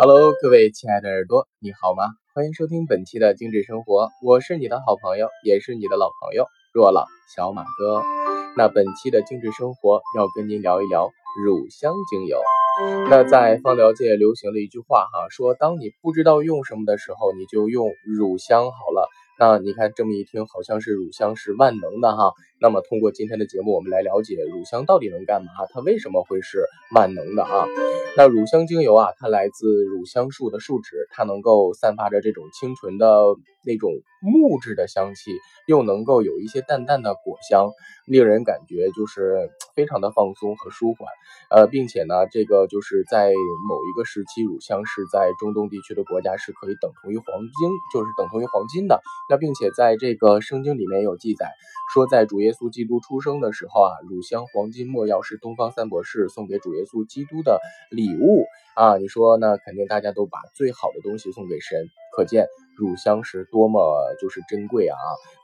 Hello，各位亲爱的耳朵，你好吗？欢迎收听本期的精致生活，我是你的好朋友，也是你的老朋友若朗小马哥。那本期的精致生活要跟您聊一聊乳香精油。那在芳疗界流行了一句话哈，说当你不知道用什么的时候，你就用乳香好了。那你看这么一听，好像是乳香是万能的哈。那么通过今天的节目，我们来了解乳香到底能干嘛？它为什么会是万能的啊？那乳香精油啊，它来自乳香树的树脂，它能够散发着这种清纯的那种木质的香气，又能够有一些淡淡的果香，令人感觉就是非常的放松和舒缓。呃，并且呢，这个就是在某一个时期，乳香是在中东地区的国家是可以等同于黄金，就是等同于黄金的。那并且在这个圣经里面有记载，说在主耶稣基督出生的时候啊，乳香、黄金、末药是东方三博士送给主耶稣基督的礼物啊。你说那肯定大家都把最好的东西送给神，可见乳香是多么就是珍贵啊！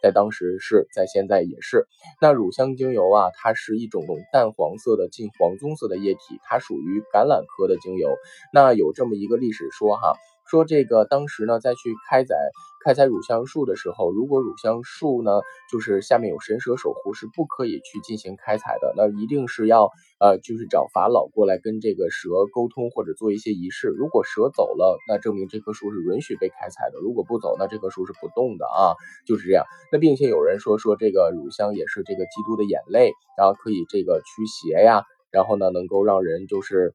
在当时是在现在也是。那乳香精油啊，它是一种淡黄色的近黄棕色的液体，它属于橄榄科的精油。那有这么一个历史说哈。说这个当时呢，在去开采开采乳香树的时候，如果乳香树呢，就是下面有神蛇守护，是不可以去进行开采的。那一定是要呃，就是找法老过来跟这个蛇沟通，或者做一些仪式。如果蛇走了，那证明这棵树是允许被开采的；如果不走，那这棵树是不动的啊，就是这样。那并且有人说说这个乳香也是这个基督的眼泪，然后可以这个驱邪呀，然后呢能够让人就是。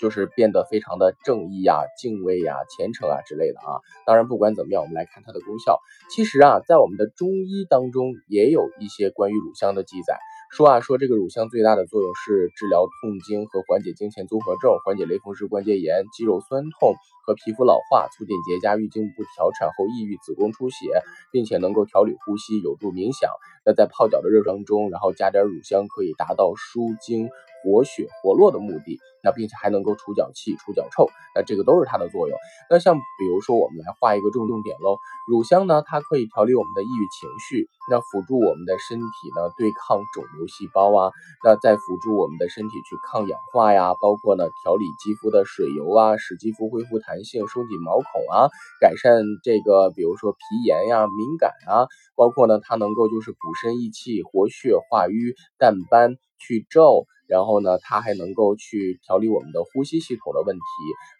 就是变得非常的正义呀、敬畏呀、虔诚啊之类的啊。当然，不管怎么样，我们来看它的功效。其实啊，在我们的中医当中也有一些关于乳香的记载，说啊说这个乳香最大的作用是治疗痛经和缓解经前综合症，缓解类风湿关节炎、肌肉酸痛和皮肤老化，促进结痂、月经不调、产后抑郁、子宫出血，并且能够调理呼吸，有助冥想。那在泡脚的热当中，然后加点乳香，可以达到舒经。活血活络的目的，那并且还能够除脚气、除脚臭，那这个都是它的作用。那像比如说，我们来画一个重重点喽。乳香呢，它可以调理我们的抑郁情绪，那辅助我们的身体呢对抗肿瘤细胞啊，那再辅助我们的身体去抗氧化呀，包括呢调理肌肤的水油啊，使肌肤恢复弹性，收紧毛孔啊，改善这个比如说皮炎呀、敏感啊，包括呢它能够就是补肾益气、活血化瘀、淡斑、去皱。然后呢，它还能够去调理我们的呼吸系统的问题，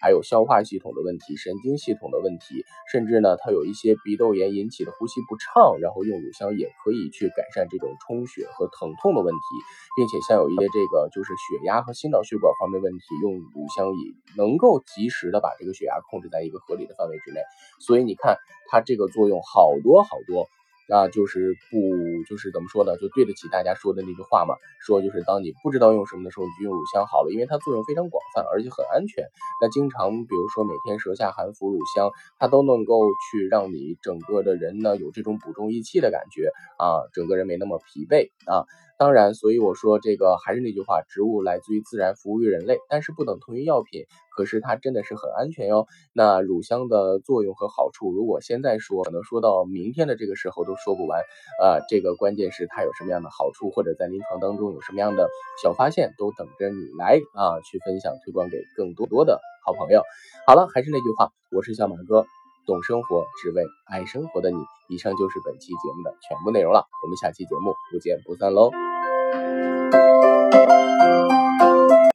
还有消化系统的问题、神经系统的问题，甚至呢，它有一些鼻窦炎引起的呼吸不畅，然后用乳香也可以去改善这种充血和疼痛的问题，并且像有一些这个就是血压和心脑血管方面问题，用乳香也能够及时的把这个血压控制在一个合理的范围之内。所以你看，它这个作用好多好多。那就是不就是怎么说呢？就对得起大家说的那句话嘛，说就是当你不知道用什么的时候，你就用乳香好了，因为它作用非常广泛，而且很安全。那经常比如说每天舌下含服乳香，它都能够去让你整个的人呢有这种补中益气的感觉啊，整个人没那么疲惫啊。当然，所以我说这个还是那句话，植物来自于自然，服务于人类，但是不等同于药品。可是它真的是很安全哟。那乳香的作用和好处，如果现在说，可能说到明天的这个时候都说不完。呃，这个关键是它有什么样的好处，或者在临床当中有什么样的小发现，都等着你来啊去分享推广给更多多的好朋友。好了，还是那句话，我是小马哥，懂生活，只为爱生活的你。以上就是本期节目的全部内容了，我们下期节目不见不散喽。you